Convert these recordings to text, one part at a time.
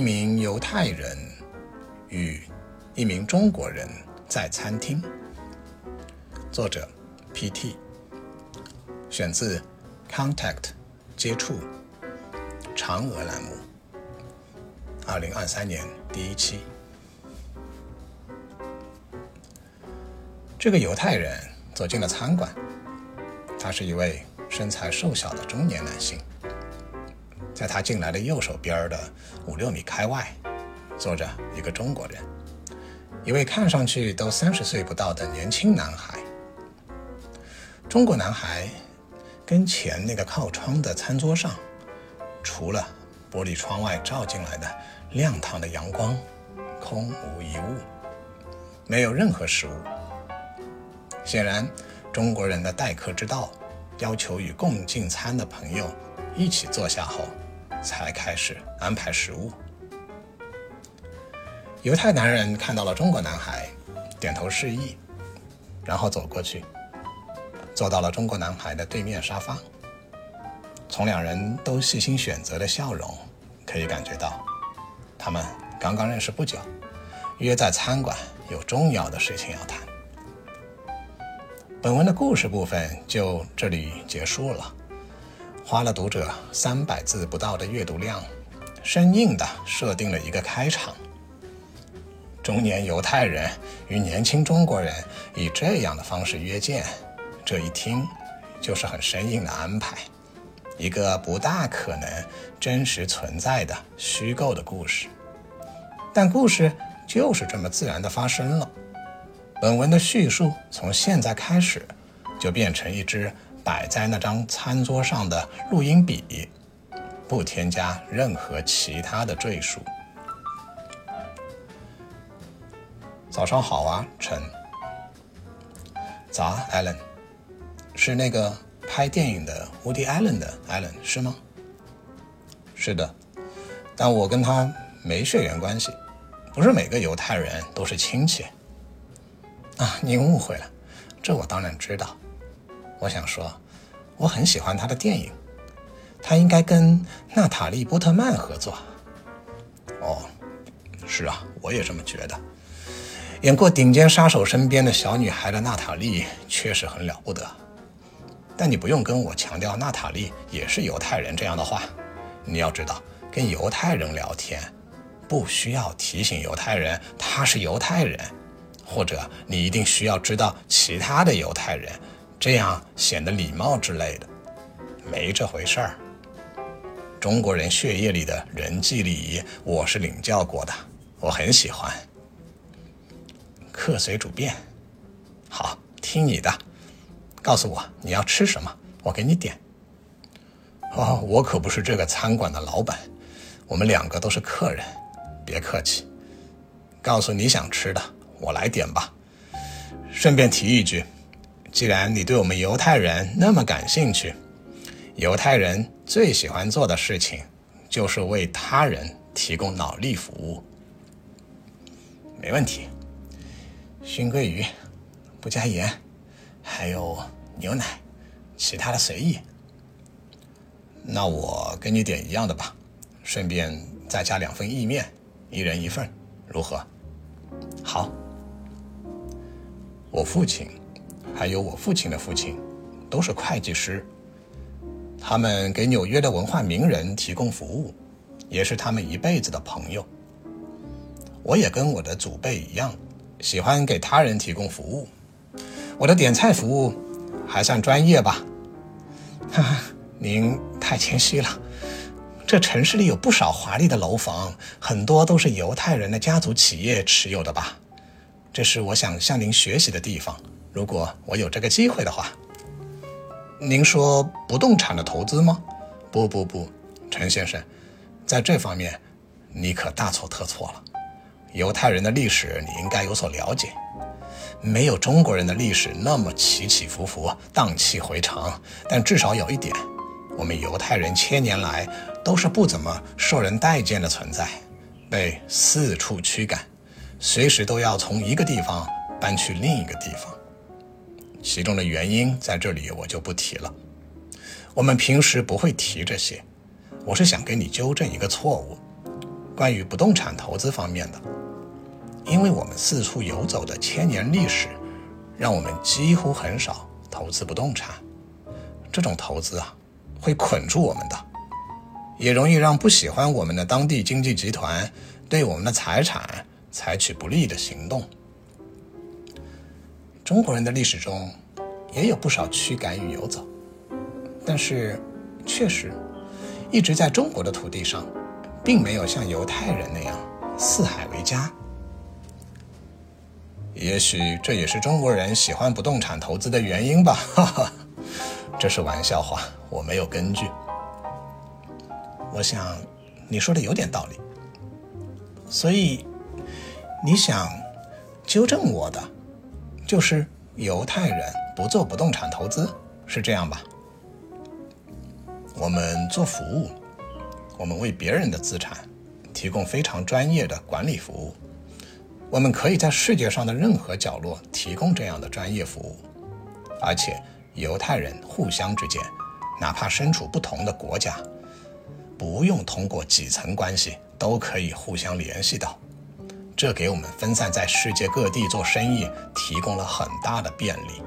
一名犹太人与一名中国人在餐厅。作者：P.T. 选自《Contact》接触嫦娥栏目，二零二三年第一期。这个犹太人走进了餐馆，他是一位身材瘦小的中年男性。在他进来的右手边的五六米开外，坐着一个中国人，一位看上去都三十岁不到的年轻男孩。中国男孩跟前那个靠窗的餐桌上，除了玻璃窗外照进来的亮堂的阳光，空无一物，没有任何食物。显然，中国人的待客之道，要求与共进餐的朋友一起坐下后。才开始安排食物。犹太男人看到了中国男孩，点头示意，然后走过去，坐到了中国男孩的对面沙发。从两人都细心选择的笑容，可以感觉到，他们刚刚认识不久，约在餐馆有重要的事情要谈。本文的故事部分就这里结束了。花了读者三百字不到的阅读量，生硬的设定了一个开场。中年犹太人与年轻中国人以这样的方式约见，这一听就是很生硬的安排，一个不大可能真实存在的虚构的故事。但故事就是这么自然的发生了。本文的叙述从现在开始就变成一支。摆在那张餐桌上的录音笔，不添加任何其他的赘述。早上好啊，陈。早，Allen。是那个拍电影的 Woody Allen 的 Allen 是吗？是的，但我跟他没血缘关系，不是每个犹太人都是亲戚。啊，您误会了，这我当然知道。我想说，我很喜欢他的电影，他应该跟娜塔莉波特曼合作。哦，是啊，我也这么觉得。演过《顶尖杀手》身边的小女孩的娜塔莉确实很了不得。但你不用跟我强调娜塔莉也是犹太人这样的话。你要知道，跟犹太人聊天，不需要提醒犹太人他是犹太人，或者你一定需要知道其他的犹太人。这样显得礼貌之类的，没这回事儿。中国人血液里的人际礼仪，我是领教过的，我很喜欢。客随主便，好，听你的，告诉我你要吃什么，我给你点。哦，我可不是这个餐馆的老板，我们两个都是客人，别客气。告诉你想吃的，我来点吧。顺便提一句。既然你对我们犹太人那么感兴趣，犹太人最喜欢做的事情就是为他人提供脑力服务。没问题，熏鲑鱼，不加盐，还有牛奶，其他的随意。那我跟你点一样的吧，顺便再加两份意面，一人一份，如何？好，我父亲。还有我父亲的父亲，都是会计师。他们给纽约的文化名人提供服务，也是他们一辈子的朋友。我也跟我的祖辈一样，喜欢给他人提供服务。我的点菜服务还算专业吧？哈哈，您太谦虚了。这城市里有不少华丽的楼房，很多都是犹太人的家族企业持有的吧？这是我想向您学习的地方。如果我有这个机会的话，您说不动产的投资吗？不不不，陈先生，在这方面你可大错特错了。犹太人的历史你应该有所了解，没有中国人的历史那么起起伏伏、荡气回肠。但至少有一点，我们犹太人千年来都是不怎么受人待见的存在，被四处驱赶，随时都要从一个地方搬去另一个地方。其中的原因在这里我就不提了，我们平时不会提这些。我是想给你纠正一个错误，关于不动产投资方面的，因为我们四处游走的千年历史，让我们几乎很少投资不动产。这种投资啊，会捆住我们的，也容易让不喜欢我们的当地经济集团对我们的财产采取不利的行动。中国人的历史中也有不少驱赶与游走，但是确实一直在中国的土地上，并没有像犹太人那样四海为家。也许这也是中国人喜欢不动产投资的原因吧。哈哈。这是玩笑话，我没有根据。我想你说的有点道理，所以你想纠正我的，就是犹太人不做不动产投资，是这样吧？我们做服务，我们为别人的资产提供非常专业的管理服务，我们可以在世界上的任何角落提供这样的专业服务，而且。犹太人互相之间，哪怕身处不同的国家，不用通过几层关系都可以互相联系到。这给我们分散在世界各地做生意提供了很大的便利，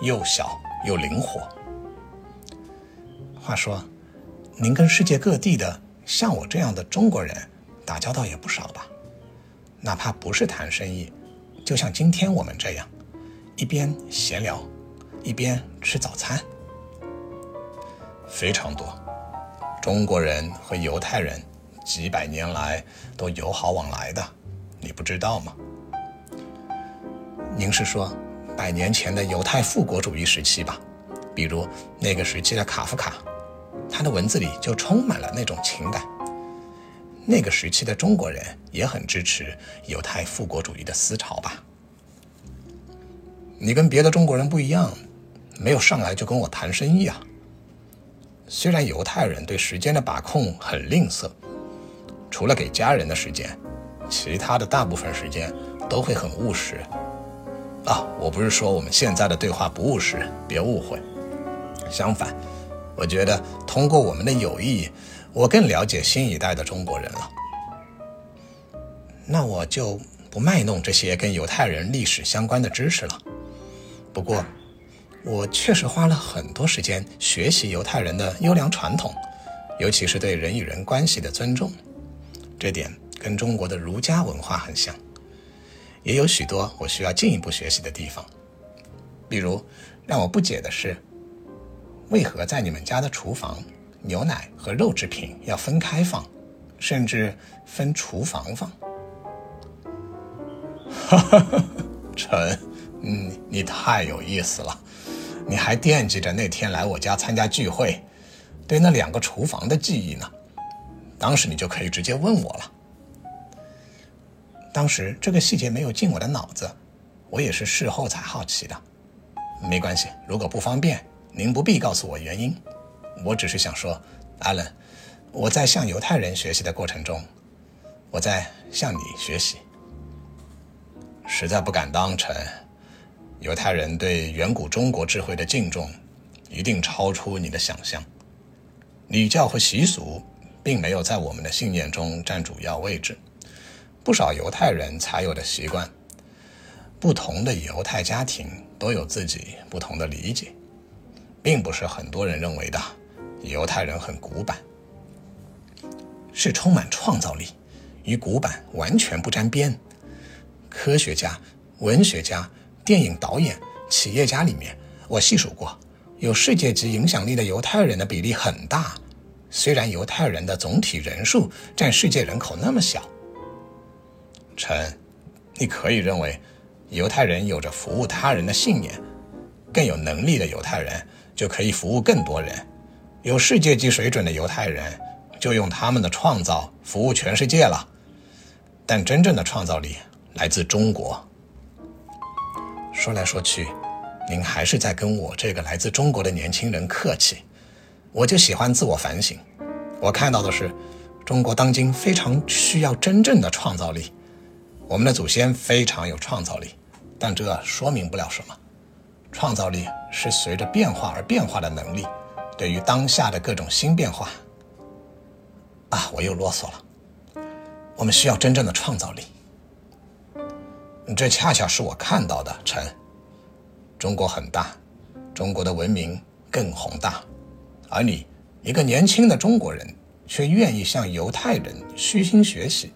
又小又灵活。话说，您跟世界各地的像我这样的中国人打交道也不少吧？哪怕不是谈生意，就像今天我们这样，一边闲聊。一边吃早餐，非常多。中国人和犹太人几百年来都友好往来的，你不知道吗？您是说百年前的犹太复国主义时期吧？比如那个时期的卡夫卡，他的文字里就充满了那种情感。那个时期的中国人也很支持犹太复国主义的思潮吧？你跟别的中国人不一样。没有上来就跟我谈生意啊。虽然犹太人对时间的把控很吝啬，除了给家人的时间，其他的大部分时间都会很务实。啊，我不是说我们现在的对话不务实，别误会。相反，我觉得通过我们的友谊，我更了解新一代的中国人了。那我就不卖弄这些跟犹太人历史相关的知识了。不过。我确实花了很多时间学习犹太人的优良传统，尤其是对人与人关系的尊重，这点跟中国的儒家文化很像。也有许多我需要进一步学习的地方，比如让我不解的是，为何在你们家的厨房，牛奶和肉制品要分开放，甚至分厨房放？哈哈，陈，嗯，你太有意思了。你还惦记着那天来我家参加聚会，对那两个厨房的记忆呢？当时你就可以直接问我了。当时这个细节没有进我的脑子，我也是事后才好奇的。没关系，如果不方便，您不必告诉我原因。我只是想说，阿伦，我在向犹太人学习的过程中，我在向你学习。实在不敢当，成。犹太人对远古中国智慧的敬重，一定超出你的想象。礼教和习俗并没有在我们的信念中占主要位置，不少犹太人才有的习惯。不同的犹太家庭都有自己不同的理解，并不是很多人认为的犹太人很古板，是充满创造力，与古板完全不沾边。科学家、文学家。电影导演、企业家里面，我细数过，有世界级影响力的犹太人的比例很大。虽然犹太人的总体人数占世界人口那么小，陈，你可以认为，犹太人有着服务他人的信念，更有能力的犹太人就可以服务更多人。有世界级水准的犹太人就用他们的创造服务全世界了。但真正的创造力来自中国。说来说去，您还是在跟我这个来自中国的年轻人客气。我就喜欢自我反省。我看到的是，中国当今非常需要真正的创造力。我们的祖先非常有创造力，但这说明不了什么。创造力是随着变化而变化的能力。对于当下的各种新变化，啊，我又啰嗦了。我们需要真正的创造力。这恰恰是我看到的，陈。中国很大，中国的文明更宏大，而你一个年轻的中国人，却愿意向犹太人虚心学习。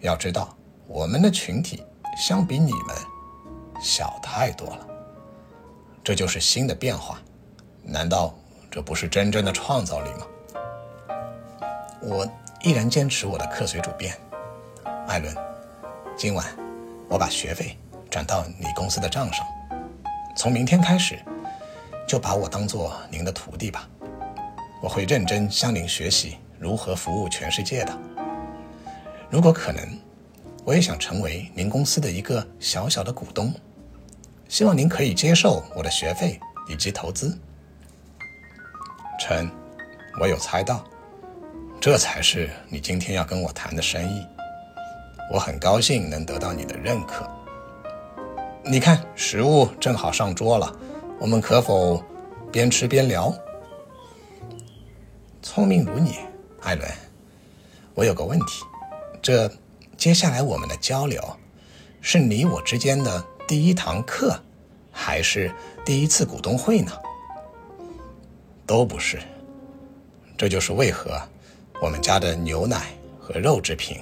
要知道，我们的群体相比你们小太多了。这就是新的变化，难道这不是真正的创造力吗？我依然坚持我的课随主便，艾伦。今晚我把学费转到你公司的账上，从明天开始就把我当做您的徒弟吧。我会认真向您学习如何服务全世界的。如果可能，我也想成为您公司的一个小小的股东。希望您可以接受我的学费以及投资。陈，我有猜到。这才是你今天要跟我谈的生意，我很高兴能得到你的认可。你看，食物正好上桌了，我们可否边吃边聊？聪明如你，艾伦，我有个问题：这接下来我们的交流，是你我之间的第一堂课，还是第一次股东会呢？都不是，这就是为何。我们家的牛奶和肉制品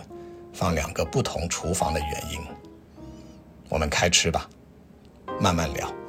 放两个不同厨房的原因。我们开吃吧，慢慢聊。